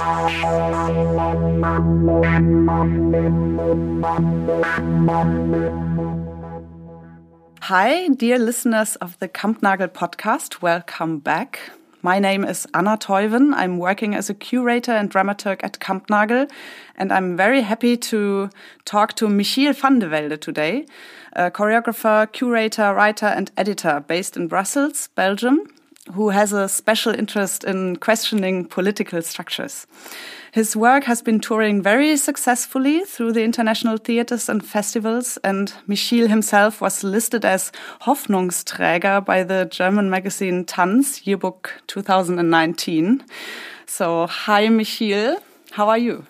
Hi, dear listeners of the Kampnagel podcast. Welcome back. My name is Anna Teuwen. I'm working as a curator and dramaturg at Kampnagel, and I'm very happy to talk to Michiel Vandevelde today, a choreographer, curator, writer, and editor based in Brussels, Belgium, who has a special interest in questioning political structures. His work has been touring very successfully through the international theaters and festivals, and Michiel himself was listed as Hoffnungsträger by the German magazine Tanz Yearbook 2019. So, hi, Michiel. How are you?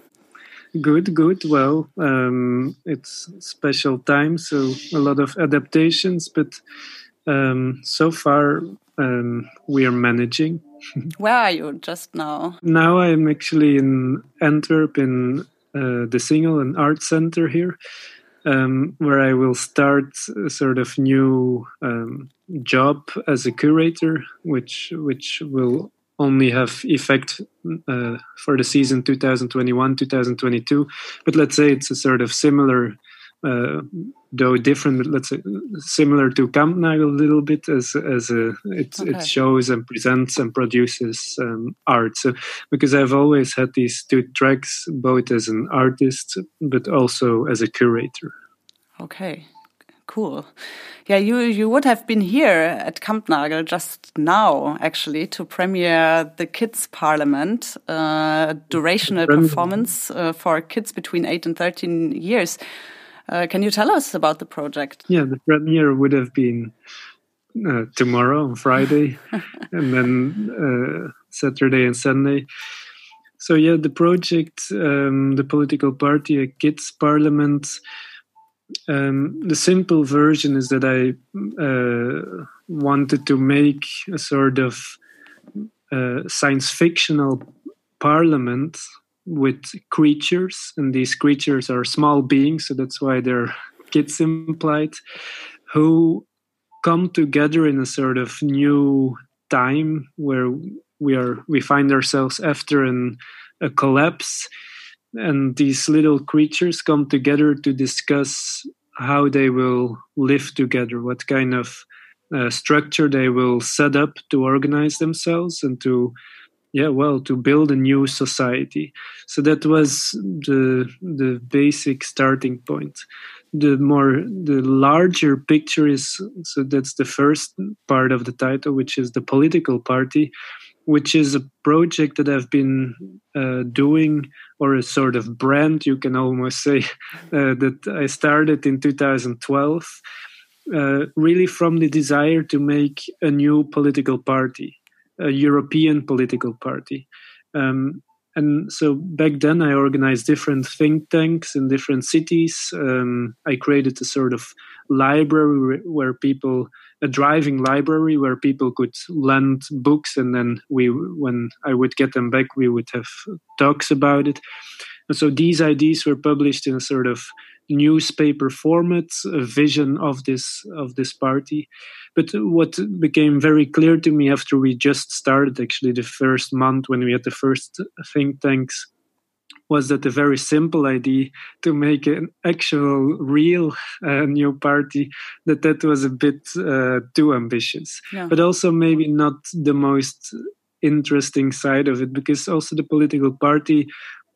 Good, good. Well, um, it's special time, so a lot of adaptations, but um, so far um, we are managing. Where are you just now? Now I'm actually in Antwerp in uh, the Singel and Art Center here, um, where I will start a sort of new um, job as a curator, which which will only have effect uh, for the season 2021 2022 but let's say it's a sort of similar uh, though different, let's say similar to Kampnagel a little bit as as a, it okay. it shows and presents and produces um, art. So because I've always had these two tracks, both as an artist but also as a curator. Okay, cool. Yeah, you you would have been here at Kampnagel just now, actually, to premiere the Kids Parliament, uh, durational performance uh, for kids between eight and thirteen years. Uh, can you tell us about the project? Yeah, the premiere would have been uh, tomorrow on Friday, and then uh, Saturday and Sunday. So yeah, the project, um, the political party, a kids parliament. Um, the simple version is that I uh, wanted to make a sort of uh, science fictional parliament with creatures, and these creatures are small beings, so that's why they're kids implied, who come together in a sort of new time where we are we find ourselves after an, a collapse and these little creatures come together to discuss how they will live together what kind of uh, structure they will set up to organize themselves and to yeah well to build a new society. So that was the the basic starting point. The more the larger picture is so that's the first part of the title which is the political party which is a project that i've been uh, doing or a sort of brand you can almost say uh, that i started in 2012 uh, really from the desire to make a new political party a European political party. Um, and so back then, I organized different think tanks in different cities. Um, I created a sort of library where people, a driving library where people could lend books, and then we, when I would get them back, we would have talks about it. And so these ideas were published in a sort of newspaper format, a vision of this of this party. But what became very clear to me after we just started, actually, the first month when we had the first think tanks, was that a very simple idea to make an actual real uh, new party that that was a bit uh, too ambitious yeah. but also maybe not the most interesting side of it because also the political party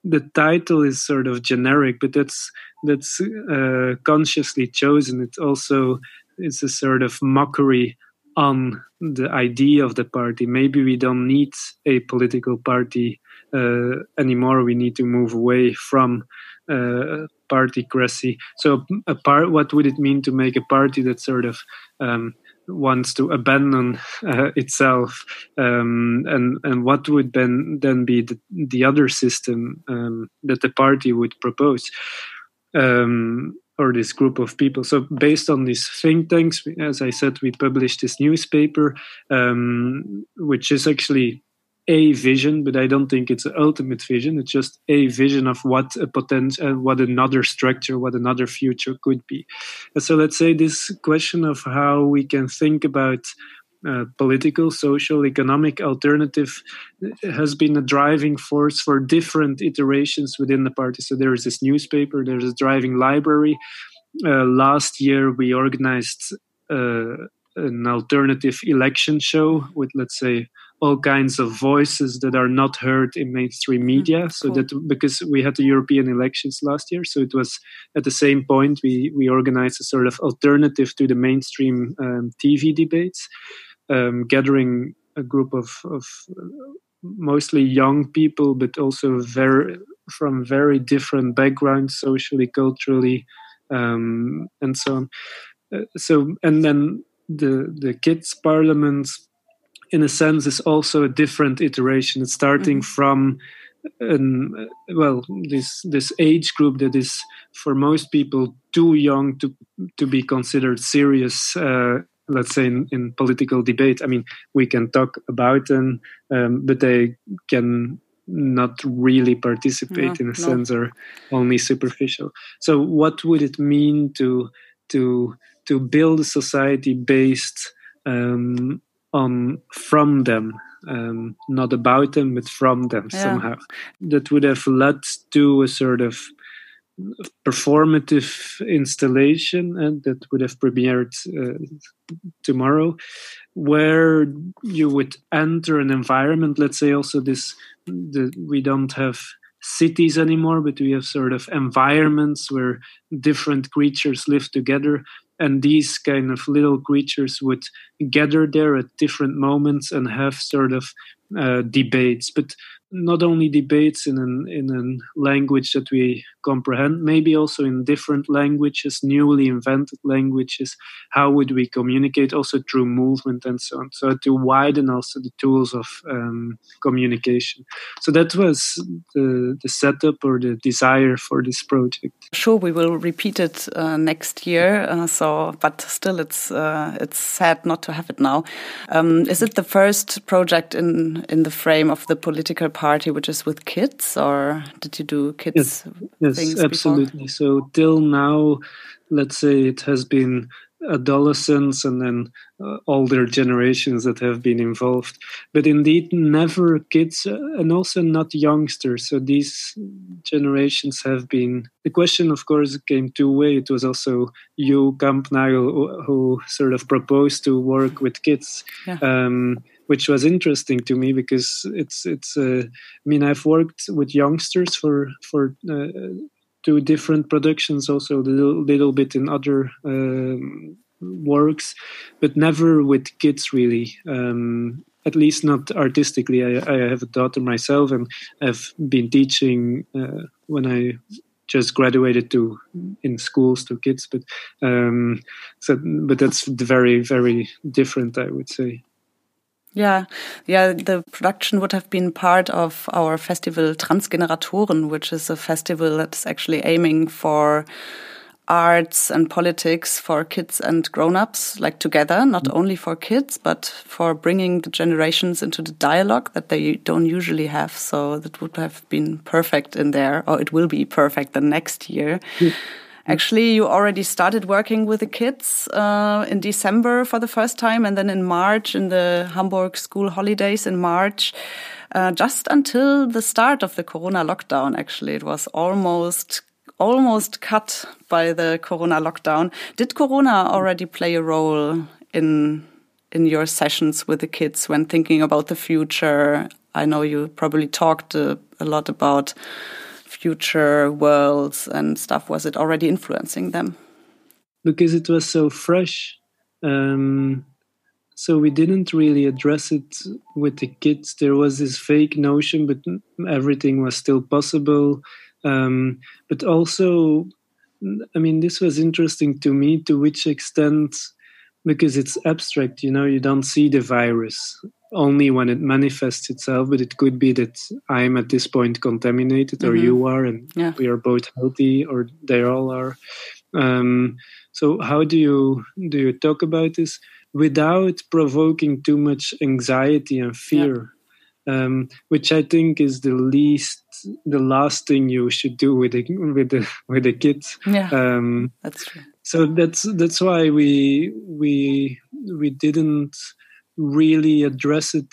the title is sort of generic, but that's that's uh, consciously chosen. It also it's a sort of mockery on the idea of the party. Maybe we don't need a political party uh, anymore. We need to move away from uh, partycracy. So, a part, what would it mean to make a party that sort of um, wants to abandon uh, itself um, and and what would then then be the, the other system um, that the party would propose um, or this group of people. So based on these think tanks as i said we published this newspaper um, which is actually a vision, but I don't think it's an ultimate vision. It's just a vision of what a potential, uh, what another structure, what another future could be. And so let's say this question of how we can think about uh, political, social, economic alternative has been a driving force for different iterations within the party. So there is this newspaper, there's a driving library. Uh, last year, we organized uh, an alternative election show with, let's say, all kinds of voices that are not heard in mainstream hmm, media. So cool. that because we had the European elections last year, so it was at the same point we we organized a sort of alternative to the mainstream um, TV debates, um, gathering a group of of mostly young people, but also very from very different backgrounds, socially, culturally, um, and so on. Uh, so and then the the kids parliaments in a sense is also a different iteration it's starting mm-hmm. from an, well this this age group that is for most people too young to to be considered serious uh, let's say in, in, political debate i mean we can talk about them um, but they can not really participate no, in a no. sense or only superficial so what would it mean to to to build a society based um, on from them um, not about them but from them yeah. somehow that would have led to a sort of performative installation and that would have premiered uh, tomorrow where you would enter an environment let's say also this the, we don't have cities anymore but we have sort of environments where different creatures live together and these kind of little creatures would gather there at different moments and have sort of uh, debates. But not only debates in an in a language that we comprehend, maybe also in different languages, newly invented languages. How would we communicate also through movement and so on? So to widen also the tools of um, communication. So that was the the setup or the desire for this project. Sure, we will repeat it uh, next year. Uh, so, but still, it's uh, it's sad not to have it now. Um, is it the first project in in the frame of the political party? which is with kids, or did you do kids yes, yes things absolutely. Before? So till now, let's say it has been adolescents and then uh, older generations that have been involved but indeed never kids uh, and also not youngsters so these generations have been the question of course came two way it was also you kampnagel who, who sort of proposed to work with kids yeah. um, which was interesting to me because it's it's. Uh, I mean, I've worked with youngsters for for uh, two different productions, also a little, little bit in other um, works, but never with kids really. Um, at least not artistically. I, I, have a daughter myself, and I've been teaching uh, when I just graduated to in schools to kids, but um, so but that's very very different, I would say. Yeah, yeah, the production would have been part of our festival Transgeneratoren, which is a festival that's actually aiming for arts and politics for kids and grown-ups like together not mm. only for kids but for bringing the generations into the dialogue that they don't usually have so that would have been perfect in there or it will be perfect the next year mm. Actually, you already started working with the kids uh, in December for the first time, and then in March, in the Hamburg school holidays in March, uh, just until the start of the Corona lockdown. Actually, it was almost almost cut by the Corona lockdown. Did Corona already play a role in in your sessions with the kids when thinking about the future? I know you probably talked a, a lot about future worlds and stuff was it already influencing them? Because it was so fresh um, so we didn't really address it with the kids. There was this fake notion but everything was still possible. Um, but also i mean this was interesting to me to which extent because it's abstract you know you don't see the virus only when it manifests itself but it could be that i'm at this point contaminated mm-hmm. or you are and yeah. we are both healthy or they all are um, so how do you do you talk about this without provoking too much anxiety and fear yeah. um, which i think is the least the last thing you should do with the with the with the kids yeah um, that's true so that's that's why we we we didn't really address it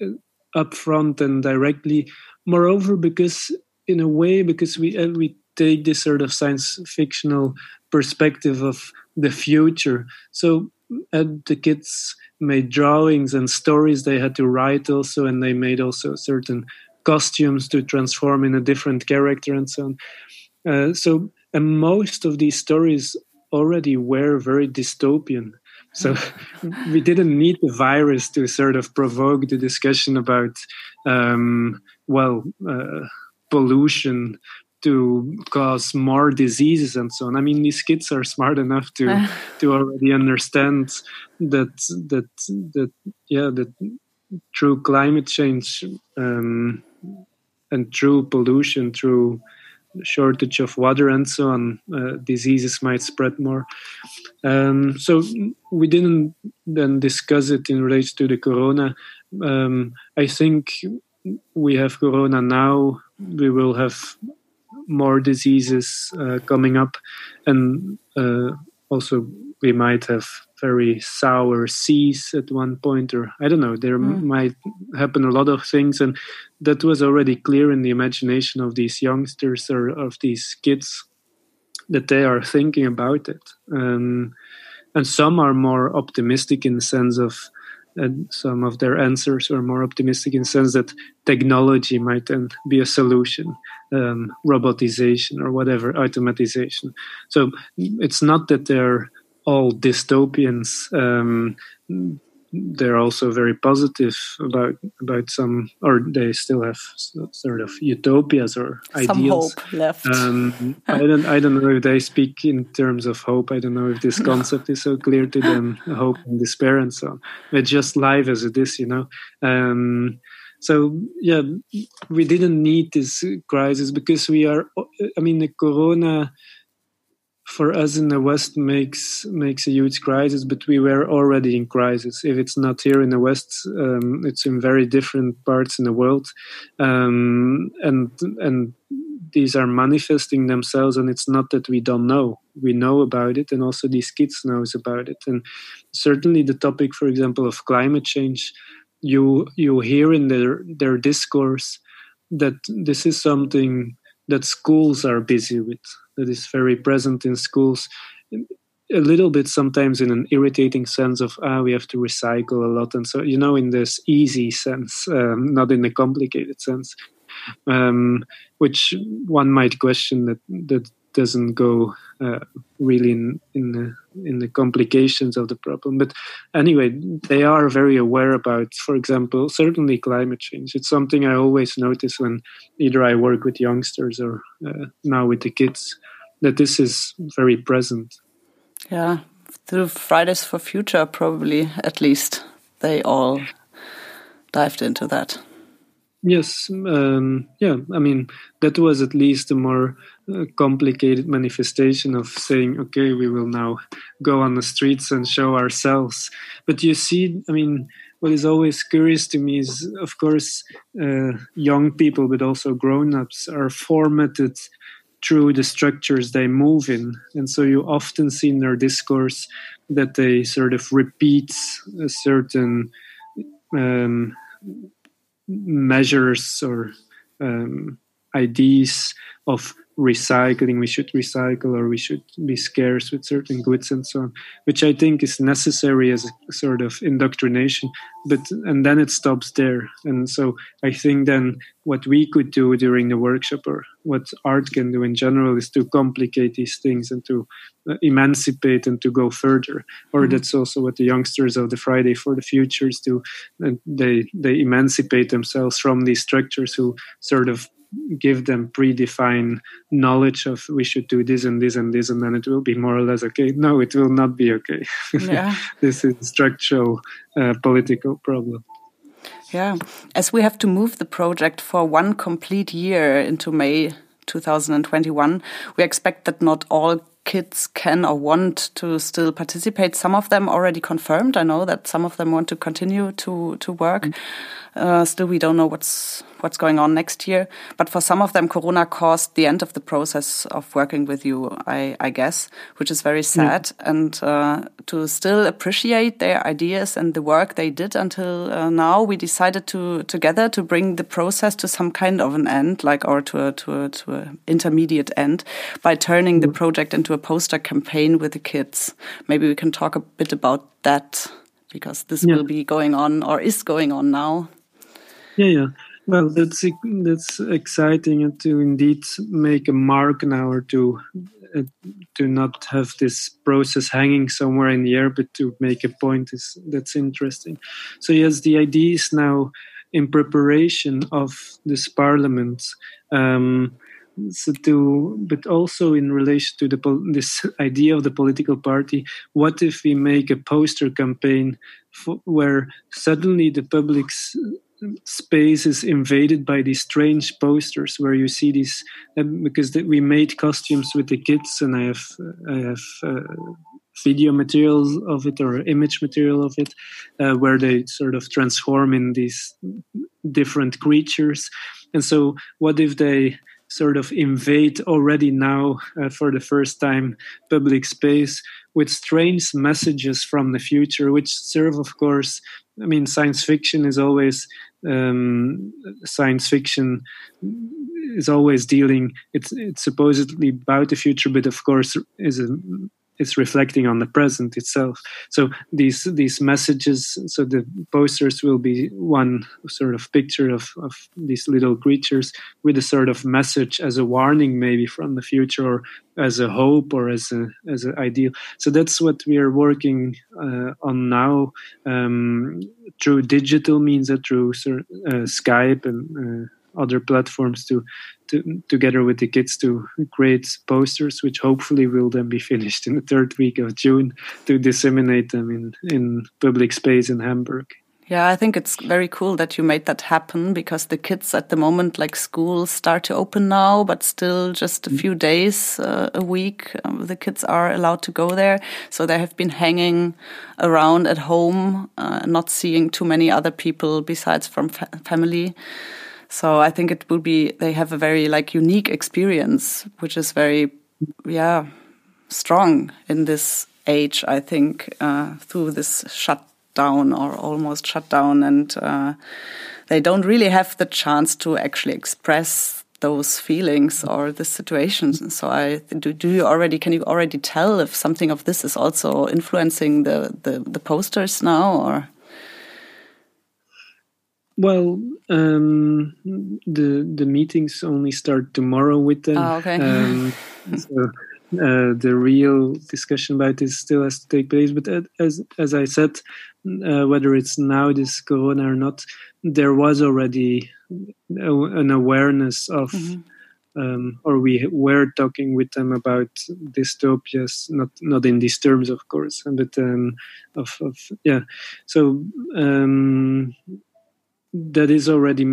uh, upfront and directly. Moreover, because in a way, because we uh, we take this sort of science fictional perspective of the future. So uh, the kids made drawings and stories they had to write also, and they made also certain costumes to transform in a different character and so on. Uh, so, and most of these stories already were very dystopian. So we didn't need the virus to sort of provoke the discussion about, um, well, uh, pollution to cause more diseases and so on. I mean, these kids are smart enough to to already understand that that that yeah that through climate change um, and through pollution, through shortage of water and so on, uh, diseases might spread more. Um, so we didn't then discuss it in relation to the corona. Um, I think we have corona now. We will have more diseases uh, coming up, and uh, also we might have very sour seas at one point, or I don't know. There mm. might happen a lot of things, and that was already clear in the imagination of these youngsters or of these kids that they are thinking about it. Um, and some are more optimistic in the sense of and some of their answers are more optimistic in the sense that technology might then be a solution um, robotization or whatever automatization so it's not that they're all dystopians um, they're also very positive about about some, or they still have sort of utopias or some ideals. hope left. Um, I don't I don't know if they speak in terms of hope. I don't know if this concept is so clear to them, hope and despair and so on. It's just life as it is, you know. Um, so yeah, we didn't need this crisis because we are. I mean, the corona for us in the West makes makes a huge crisis, but we were already in crisis. If it's not here in the West, um, it's in very different parts in the world, um, and and these are manifesting themselves. And it's not that we don't know; we know about it, and also these kids knows about it. And certainly, the topic, for example, of climate change, you you hear in their their discourse that this is something that schools are busy with that is very present in schools. A little bit sometimes in an irritating sense of ah we have to recycle a lot and so you know in this easy sense um, not in a complicated sense um, which one might question that that doesn't go uh, really in in the in the complications of the problem. But anyway, they are very aware about, for example, certainly climate change. It's something I always notice when either I work with youngsters or uh, now with the kids that this is very present. Yeah, through Fridays for Future, probably at least they all dived into that. Yes, um, yeah. I mean, that was at least a more uh, complicated manifestation of saying, okay, we will now go on the streets and show ourselves. But you see, I mean, what is always curious to me is, of course, uh, young people, but also grown ups are formatted through the structures they move in. And so you often see in their discourse that they sort of repeat a certain. Um, measures or um, ideas of recycling we should recycle or we should be scarce with certain goods and so on which i think is necessary as a sort of indoctrination but and then it stops there and so i think then what we could do during the workshop or what art can do in general is to complicate these things and to uh, emancipate and to go further or mm-hmm. that's also what the youngsters of the friday for the futures do and they they emancipate themselves from these structures who sort of give them predefined knowledge of we should do this and this and this and then it will be more or less okay. No it will not be okay. Yeah. this is structural uh, political problem. Yeah. As we have to move the project for one complete year into may 2021 we expect that not all kids can or want to still participate. Some of them already confirmed. I know that some of them want to continue to to work. Mm -hmm. Uh, still, we don't know what's what's going on next year. But for some of them, Corona caused the end of the process of working with you, I, I guess, which is very sad. Yeah. And uh, to still appreciate their ideas and the work they did until uh, now, we decided to together to bring the process to some kind of an end, like or to a, to a, to a intermediate end, by turning the project into a poster campaign with the kids. Maybe we can talk a bit about that because this yeah. will be going on or is going on now. Yeah, yeah. Well, that's that's exciting to indeed make a mark now, or to uh, to not have this process hanging somewhere in the air, but to make a point is that's interesting. So yes, the idea is now in preparation of this parliament. Um, so to, but also in relation to the this idea of the political party, what if we make a poster campaign for, where suddenly the public's space is invaded by these strange posters where you see these uh, because we made costumes with the kids and i have i have uh, video materials of it or image material of it uh, where they sort of transform in these different creatures. And so what if they sort of invade already now uh, for the first time public space with strange messages from the future which serve of course I mean, science fiction is always um, science fiction is always dealing. It's it's supposedly about the future, but of course is a it's reflecting on the present itself. So these these messages, so the posters will be one sort of picture of, of these little creatures with a sort of message as a warning, maybe from the future, or as a hope, or as a as an ideal. So that's what we are working uh, on now um, through digital means, uh, through uh, Skype and uh, other platforms to, to together with the kids to create posters which hopefully will then be finished in the third week of june to disseminate them in in public space in hamburg yeah, I think it's very cool that you made that happen because the kids at the moment, like schools, start to open now, but still just a mm. few days uh, a week. Um, the kids are allowed to go there. So they have been hanging around at home, uh, not seeing too many other people besides from fa family. So I think it will be they have a very like unique experience, which is very yeah strong in this age. I think uh, through this shutdown or almost shutdown, and uh, they don't really have the chance to actually express those feelings or the situations. And So I do. Do you already? Can you already tell if something of this is also influencing the the, the posters now or? Well, um, the the meetings only start tomorrow with them. Oh, okay. Um, so uh, the real discussion about this still has to take place. But as as I said, uh, whether it's now this corona or not, there was already a, an awareness of. Mm-hmm. Um, or we were talking with them about dystopias, not not in these terms, of course, but um, of, of yeah. So um, that is already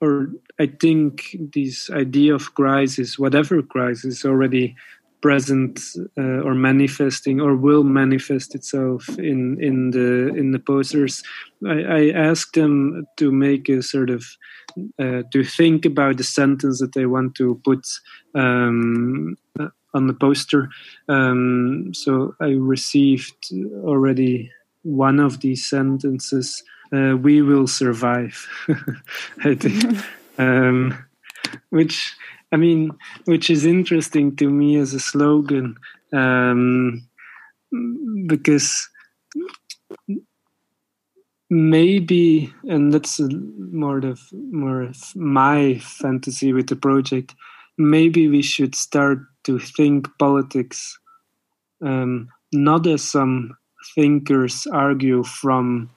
or i think this idea of crisis whatever crisis is already present uh, or manifesting or will manifest itself in in the in the posters. I, I asked them to make a sort of uh, to think about the sentence that they want to put um, uh, on the poster. Um, so i received already one of these sentences uh, we will survive. I think, um, which I mean, which is interesting to me as a slogan, um, because maybe, and that's more of more of my fantasy with the project. Maybe we should start to think politics um, not as some thinkers argue from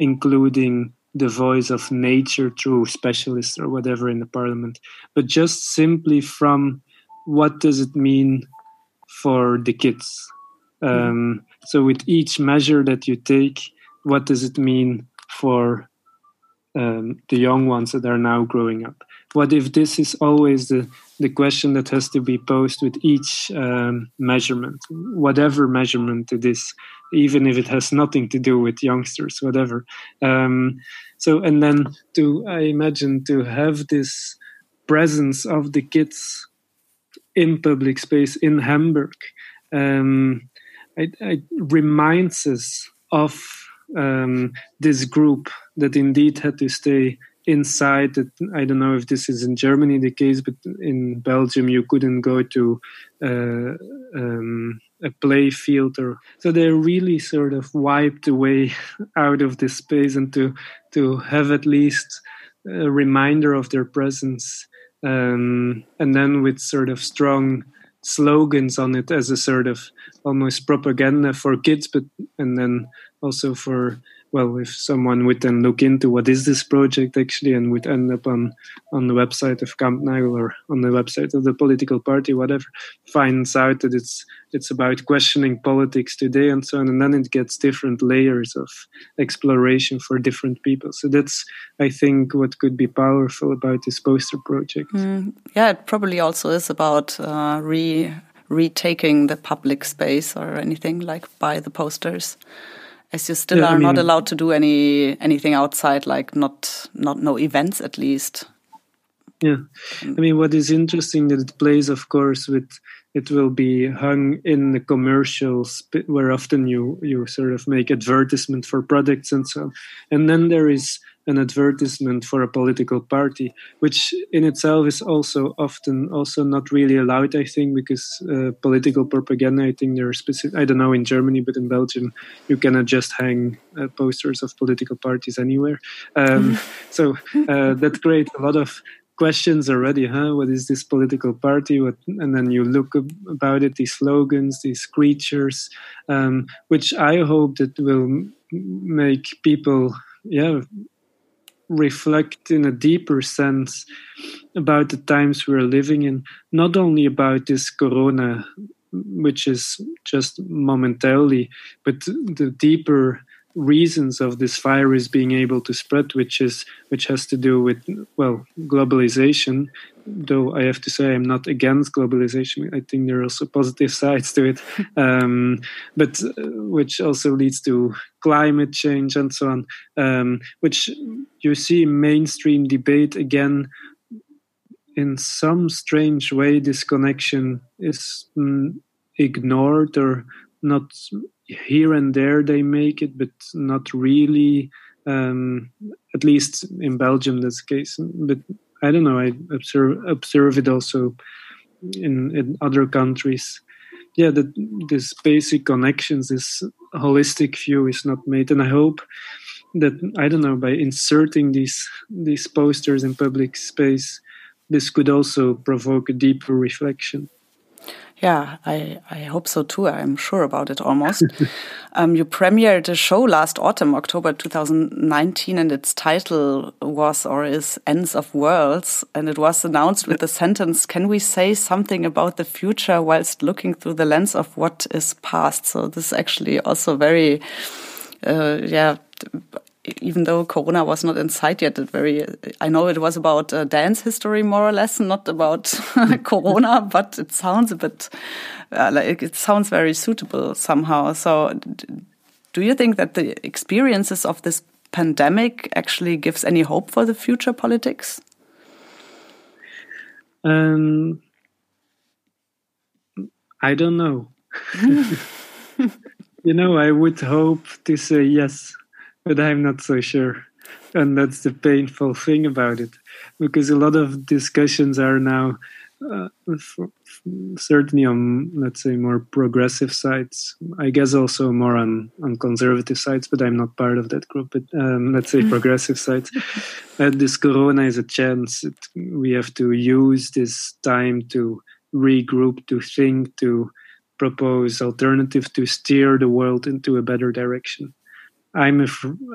including the voice of nature through specialists or whatever in the parliament, but just simply from what does it mean for the kids? Mm-hmm. Um, so, with each measure that you take, what does it mean for um, the young ones that are now growing up? What if this is always the, the question that has to be posed with each um, measurement, whatever measurement it is, even if it has nothing to do with youngsters, whatever. Um, so, and then to, I imagine, to have this presence of the kids in public space in Hamburg, um, it, it reminds us of um, this group that indeed had to stay inside i don't know if this is in germany the case but in belgium you couldn't go to uh, um, a play field or so they're really sort of wiped away out of this space and to to have at least a reminder of their presence um, and then with sort of strong slogans on it as a sort of almost propaganda for kids but and then also for well, if someone would then look into what is this project actually and would end up on on the website of Camp Kampnagel or on the website of the political party, whatever, finds out that it's it's about questioning politics today and so on, and then it gets different layers of exploration for different people. So that's I think what could be powerful about this poster project. Mm, yeah, it probably also is about uh, re retaking the public space or anything like by the posters as you still yeah, are I mean, not allowed to do any anything outside like not not no events at least. Yeah. I mean what is interesting that it plays of course with it will be hung in the commercials where often you you sort of make advertisement for products and so on. And then there is an advertisement for a political party, which in itself is also often also not really allowed. I think because uh, political propaganda. I think there are specific. I don't know in Germany, but in Belgium, you cannot just hang uh, posters of political parties anywhere. Um, so uh, that creates a lot of questions already huh what is this political party what and then you look about it these slogans these creatures um, which i hope that will make people yeah reflect in a deeper sense about the times we're living in, not only about this corona, which is just momentarily, but the deeper reasons of this virus being able to spread, which is which has to do with well globalization. Though I have to say I'm not against globalization. I think there are also positive sides to it, um, but uh, which also leads to climate change and so on. Um, which you see mainstream debate again. In some strange way, this connection is mm, ignored or not here and there they make it, but not really. Um, at least in Belgium, that's the case. But I don't know. I observe observe it also in in other countries. Yeah, that this basic connections, this holistic view is not made, and I hope that I don't know by inserting these these posters in public space, this could also provoke a deeper reflection. Yeah, I, I hope so too. I'm sure about it almost. um, you premiered a show last autumn, October 2019, and its title was or is Ends of Worlds. And it was announced with the sentence Can we say something about the future whilst looking through the lens of what is past? So, this is actually also very, uh, yeah, even though Corona was not in sight yet, it very I know it was about uh, dance history more or less, not about Corona, but it sounds a bit uh, like it sounds very suitable somehow. So, do you think that the experiences of this pandemic actually gives any hope for the future politics? Um, I don't know. you know, I would hope to say yes but I'm not so sure. And that's the painful thing about it, because a lot of discussions are now uh, certainly on, let's say, more progressive sides. I guess also more on, on conservative sides, but I'm not part of that group. But um, let's say progressive sides. Uh, this corona is a chance. It, we have to use this time to regroup, to think, to propose alternative to steer the world into a better direction. I'm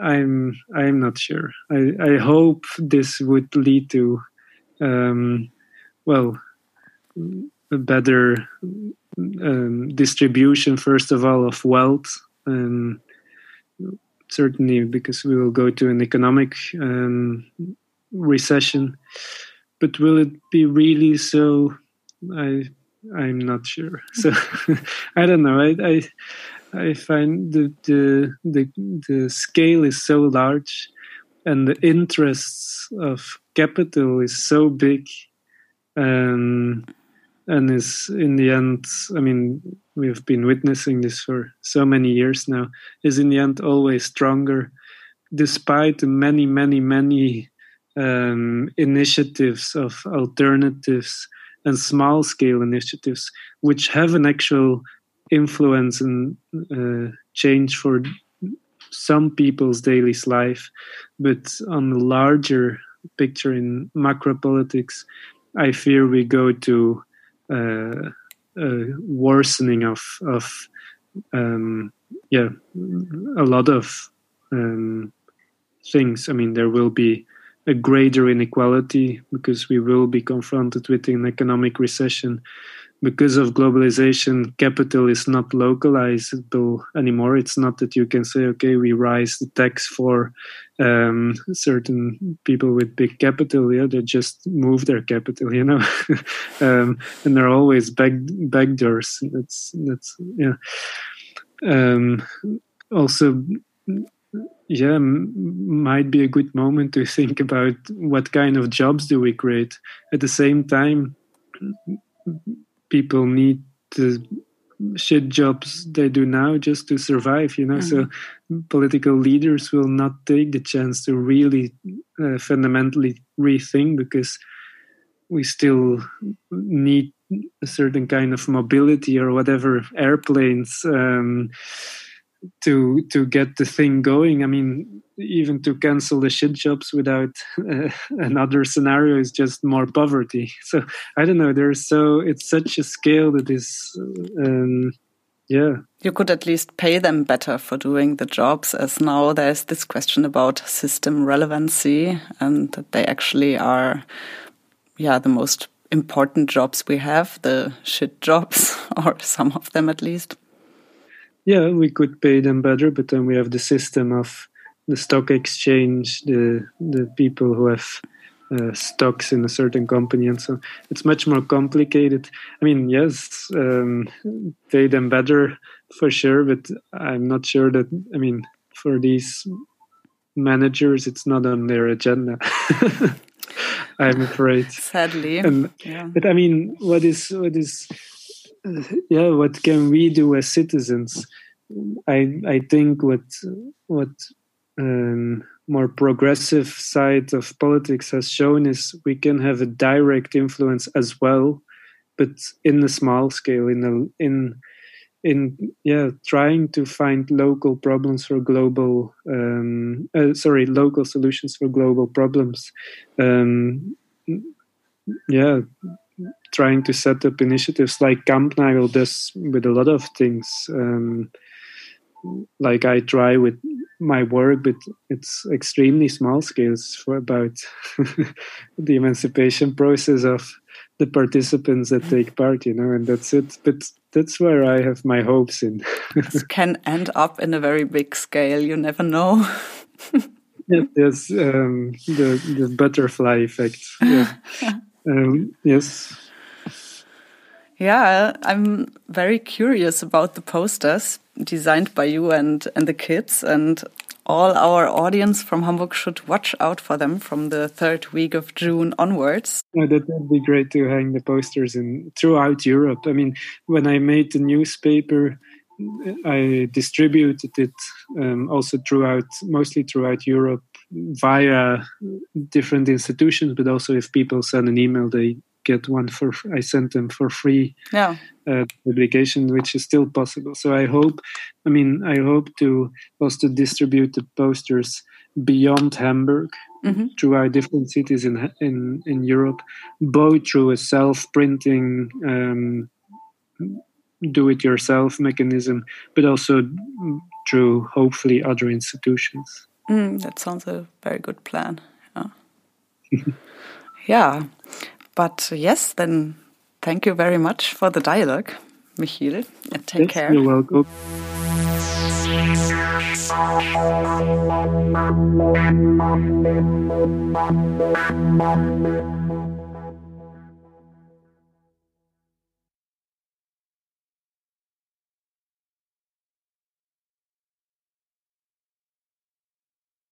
I'm I'm not sure. I, I hope this would lead to, um, well, a better um, distribution first of all of wealth, and certainly because we will go to an economic um, recession. But will it be really so? I I'm not sure. So I don't know. I I, I find the, the the the scale is so large, and the interests of capital is so big, um, and is in the end. I mean, we've been witnessing this for so many years now. Is in the end always stronger, despite the many many many um, initiatives of alternatives and small scale initiatives which have an actual influence and uh, change for some people's daily life but on the larger picture in macro politics i fear we go to uh, a worsening of of um, yeah a lot of um, things. I mean there will be a greater inequality because we will be confronted with an economic recession because of globalization capital is not localizable anymore. It's not that you can say okay we rise the tax for um, certain people with big capital. Yeah they just move their capital you know? Um, and there are always back back doors that's that's yeah. Um, also yeah might be a good moment to think about what kind of jobs do we create. At the same time people need the shit jobs they do now just to survive you know mm-hmm. so political leaders will not take the chance to really uh, fundamentally rethink because we still need a certain kind of mobility or whatever airplanes um, to to get the thing going. I mean, even to cancel the shit jobs without uh, another scenario is just more poverty. So I don't know. There's so it's such a scale that is. Um, yeah. You could at least pay them better for doing the jobs, as now there's this question about system relevancy and that they actually are, yeah, the most important jobs we have, the shit jobs, or some of them at least yeah, we could pay them better, but then we have the system of the stock exchange, the the people who have uh, stocks in a certain company, and so it's much more complicated. I mean, yes, um, pay them better for sure, but I'm not sure that. I mean, for these managers, it's not on their agenda. I'm afraid. Sadly, and, yeah. but I mean, what is what is yeah, what can we do as citizens? I I think what what um, more progressive side of politics has shown is we can have a direct influence as well, but in a small scale, in a in in yeah trying to find local problems for global um, uh, sorry local solutions for global problems um, yeah trying to set up initiatives like Kampnagel does with a lot of things. Um, like I try with my work, but it's extremely small scales for about the emancipation process of the participants that take part, you know, and that's it. But that's where I have my hopes in. it can end up in a very big scale. You never know. yes, um, the the butterfly effect. Yeah. um, yes. Yeah, I'm very curious about the posters designed by you and, and the kids, and all our audience from Hamburg should watch out for them from the third week of June onwards. Oh, that would be great to hang the posters in throughout Europe. I mean, when I made the newspaper, I distributed it um, also throughout, mostly throughout Europe via different institutions, but also if people send an email, they get one for I sent them for free yeah. uh, publication, which is still possible. So I hope, I mean, I hope to also distribute the posters beyond Hamburg mm-hmm. throughout different cities in in in Europe, both through a self printing. Um, do it yourself mechanism, but also through hopefully other institutions. Mm, that sounds a very good plan. Yeah. yeah. But yes, then thank you very much for the dialogue, Michiel, and take yes, care. You're welcome.